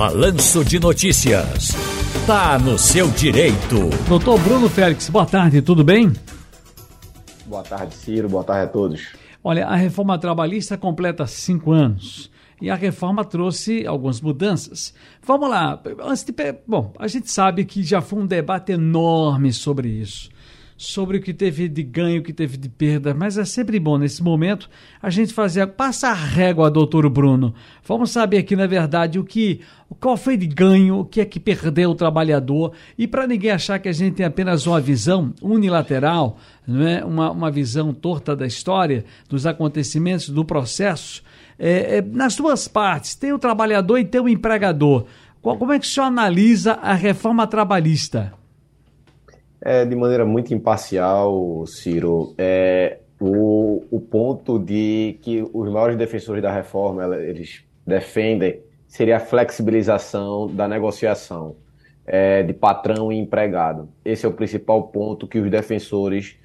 Balanço de Notícias. Tá no seu direito. Doutor Bruno Félix, boa tarde, tudo bem? Boa tarde, Ciro. Boa tarde a todos. Olha, a reforma trabalhista completa cinco anos e a reforma trouxe algumas mudanças. Vamos lá. Antes de, bom, a gente sabe que já foi um debate enorme sobre isso sobre o que teve de ganho, o que teve de perda, mas é sempre bom nesse momento a gente fazer passa a régua, doutor Bruno. Vamos saber aqui na verdade o que qual foi de ganho, o que é que perdeu o trabalhador e para ninguém achar que a gente tem apenas uma visão unilateral, não é? uma, uma visão torta da história, dos acontecimentos, do processo. É, é, nas duas partes, tem o trabalhador e tem o empregador. Como é que o senhor analisa a reforma trabalhista? É, de maneira muito imparcial, Ciro, é, o, o ponto de que os maiores defensores da reforma eles defendem seria a flexibilização da negociação é, de patrão e empregado. Esse é o principal ponto que os defensores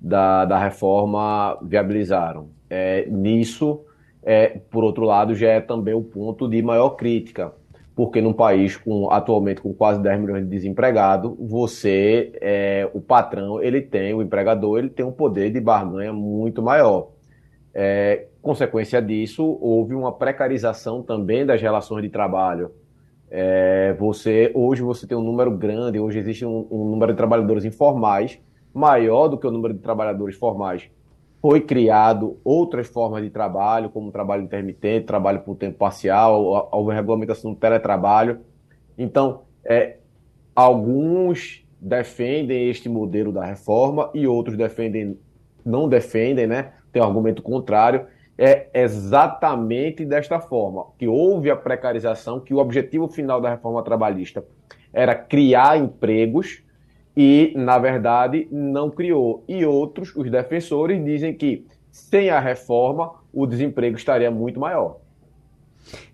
da, da reforma viabilizaram. É, nisso, é, por outro lado, já é também o ponto de maior crítica, porque num país com atualmente com quase 10 milhões de desempregados, você, é, o patrão, ele tem, o empregador, ele tem um poder de barganha muito maior. É, consequência disso, houve uma precarização também das relações de trabalho. É, você hoje você tem um número grande, hoje existe um, um número de trabalhadores informais maior do que o número de trabalhadores formais foi criado outras formas de trabalho, como trabalho intermitente, trabalho por tempo parcial, a, regulamentação do teletrabalho. Então, é, alguns defendem este modelo da reforma e outros defendem, não defendem, né? Tem um argumento contrário. É exatamente desta forma que houve a precarização, que o objetivo final da reforma trabalhista era criar empregos e, na verdade, não criou. E outros, os defensores, dizem que sem a reforma o desemprego estaria muito maior.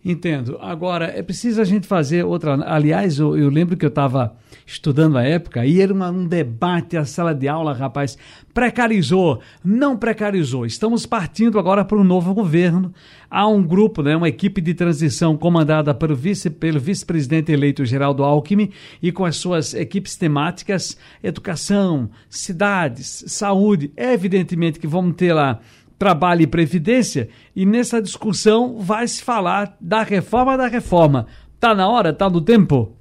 Entendo. Agora, é preciso a gente fazer outra. Aliás, eu, eu lembro que eu estava estudando a época e era uma, um debate, a sala de aula, rapaz. Precarizou, não precarizou. Estamos partindo agora para um novo governo. Há um grupo, né, uma equipe de transição comandada pelo vice, pelo vice-presidente eleito Geraldo Alckmin e com as suas equipes temáticas: educação, cidades, saúde. É evidentemente que vamos ter lá trabalho e previdência, e nessa discussão vai se falar da reforma da reforma. Tá na hora? Tá no tempo?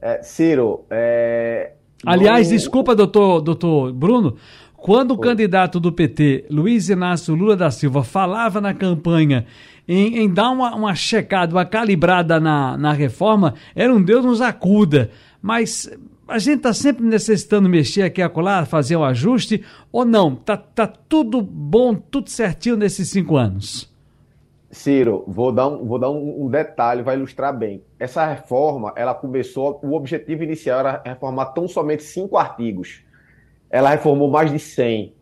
É, Ciro, é... Aliás, desculpa, doutor, doutor Bruno, quando o candidato do PT, Luiz Inácio Lula da Silva, falava na campanha em, em dar uma, uma checada, uma calibrada na, na reforma, era um Deus nos acuda. Mas a gente está sempre necessitando mexer aqui e acolá, fazer um ajuste, ou não? Tá, tá tudo bom, tudo certinho nesses cinco anos? Ciro, vou dar, um, vou dar um, um, detalhe, vai ilustrar bem. Essa reforma, ela começou, o objetivo inicial era reformar tão somente cinco artigos. Ela reformou mais de 100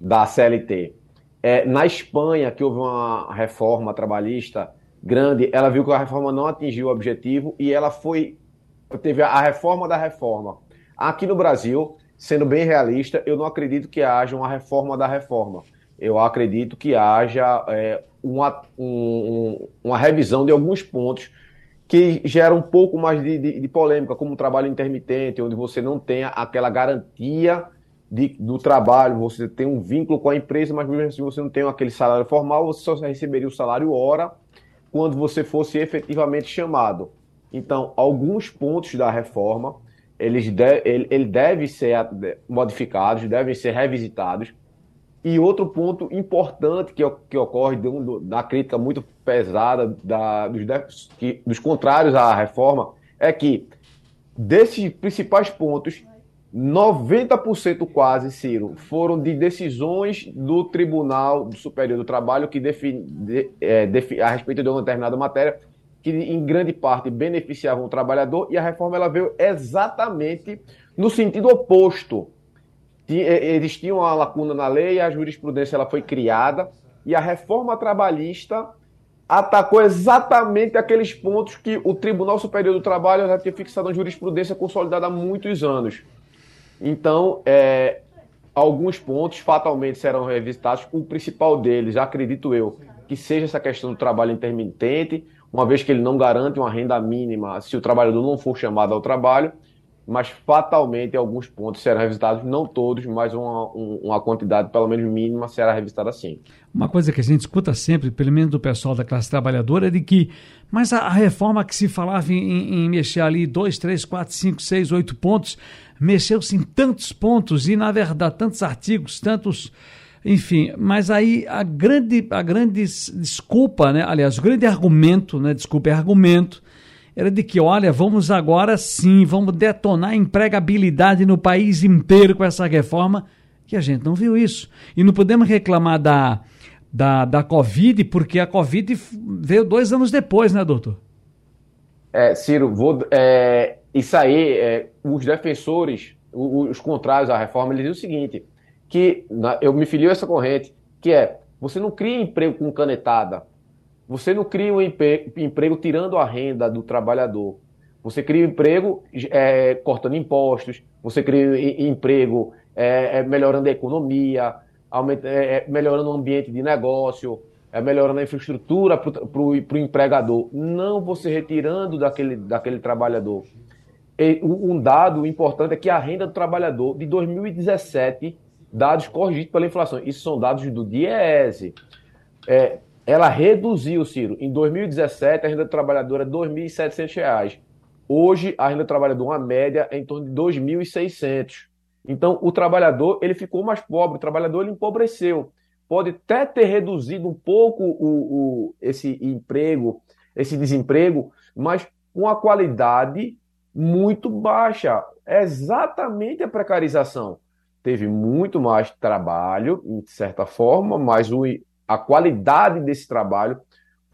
da CLT. É, na Espanha, que houve uma reforma trabalhista grande, ela viu que a reforma não atingiu o objetivo e ela foi teve a reforma da reforma. Aqui no Brasil, sendo bem realista, eu não acredito que haja uma reforma da reforma. Eu acredito que haja é, uma, um, uma revisão de alguns pontos que geram um pouco mais de, de, de, polêmica, como o trabalho intermitente, onde você não tem aquela garantia de, do trabalho, você tem um vínculo com a empresa, mas mesmo assim você não tem aquele salário formal, você só receberia o salário hora quando você fosse efetivamente chamado. Então, alguns pontos da reforma, eles de, ele, ele deve ser modificados, devem ser revisitados. E outro ponto importante que, que ocorre da crítica muito pesada da, dos, que, dos contrários à reforma é que, desses principais pontos, 90% quase, Ciro, foram de decisões do Tribunal Superior do Trabalho que define, de, é, defi, a respeito de uma determinada matéria que em grande parte beneficiavam o trabalhador, e a reforma ela veio exatamente no sentido oposto. Existia uma lacuna na lei, a jurisprudência ela foi criada, e a reforma trabalhista atacou exatamente aqueles pontos que o Tribunal Superior do Trabalho já tinha fixado na jurisprudência consolidada há muitos anos. Então, é, alguns pontos fatalmente serão revisitados. O principal deles, acredito eu, que seja essa questão do trabalho intermitente, uma vez que ele não garante uma renda mínima se o trabalhador não for chamado ao trabalho, mas fatalmente alguns pontos serão revisitados, não todos, mas uma, uma quantidade pelo menos mínima será revisitada sim. Uma coisa que a gente escuta sempre, pelo menos do pessoal da classe trabalhadora, é de que, mas a, a reforma que se falava em, em, mexer ali dois, três, quatro, cinco, seis, oito pontos, mexeu-se em tantos pontos e, na verdade, tantos artigos, tantos enfim, mas aí a grande, a grande desculpa, né? aliás, o grande argumento, né? desculpa, é argumento, era de que, olha, vamos agora sim, vamos detonar a empregabilidade no país inteiro com essa reforma, que a gente não viu isso. E não podemos reclamar da, da, da Covid, porque a Covid veio dois anos depois, né, doutor? É, Ciro, vou, é, isso aí, é, os defensores, os, os contrários à reforma, eles dizem o seguinte, que eu me filio a essa corrente, que é você não cria emprego com canetada, você não cria um emprego, tirando a renda do trabalhador. Você cria um emprego é, cortando impostos, você cria emprego é, é, melhorando a economia, aumenta, é, é, melhorando o ambiente de negócio, é, melhorando a infraestrutura para o empregador. Não você retirando daquele, daquele trabalhador. E, um dado importante é que a renda do trabalhador de 2017 dados corrigidos pela inflação. Isso são dados do DIEESE. É, ela reduziu, Ciro. Em 2017, a renda do trabalhador é R$ 2.700. Hoje, a renda do trabalhador, uma média, é em torno de R$ 2.600. Então, o trabalhador ele ficou mais pobre, o trabalhador ele empobreceu. Pode até ter reduzido um pouco o, o, esse emprego, esse desemprego, mas com a qualidade muito baixa. É exatamente a precarização teve muito mais trabalho, de certa forma, mas o, a qualidade desse trabalho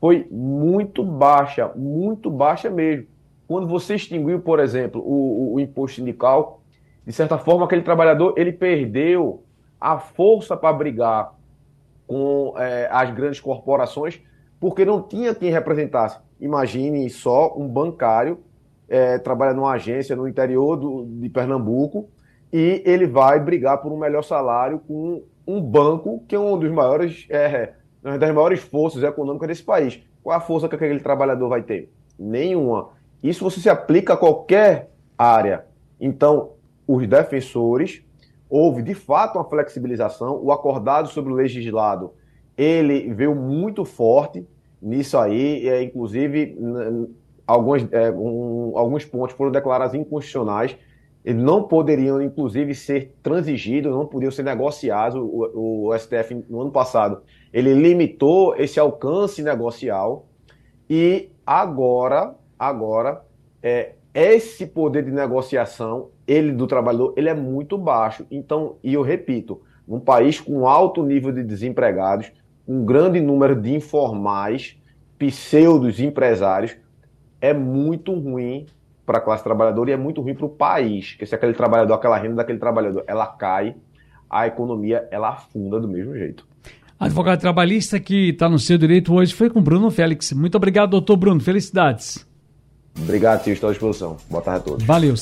foi muito baixa, muito baixa mesmo. Quando você extinguiu, por exemplo, o, o, o imposto sindical, de certa forma, aquele trabalhador ele perdeu a força para brigar com é, as grandes corporações, porque não tinha quem representasse. Imagine só um bancário é, trabalha numa agência no interior do, de Pernambuco e ele vai brigar por um melhor salário com um banco que é um dos maiores, é, uma das maiores forças econômicas desse país. Qual a força que aquele trabalhador vai ter? Nenhuma. Isso você se aplica a qualquer área. Então, os defensores, houve de fato uma flexibilização, o acordado sobre o legislado, ele veio muito forte nisso aí, é, inclusive alguns, é, um, alguns pontos foram declarados inconstitucionais, eles não poderiam, inclusive, ser transigidos, não podiam ser negociados. O, o, STF, no ano passado, ele limitou esse alcance negocial e agora, agora, é, esse poder de negociação, ele do trabalhador, ele é muito baixo. Então, e eu repito, num país com alto nível de desempregados, um grande número de informais, pseudos empresários, é muito ruim para a classe trabalhadora e é muito ruim para o país, porque se aquele trabalhador, aquela renda daquele trabalhador, ela cai, a economia ela afunda do mesmo jeito. Advogado trabalhista que está no seu direito hoje foi com Bruno Félix. Muito obrigado, doutor Bruno. Felicidades. Obrigado, Tio. Estou à disposição. Boa tarde a todos. Valeu.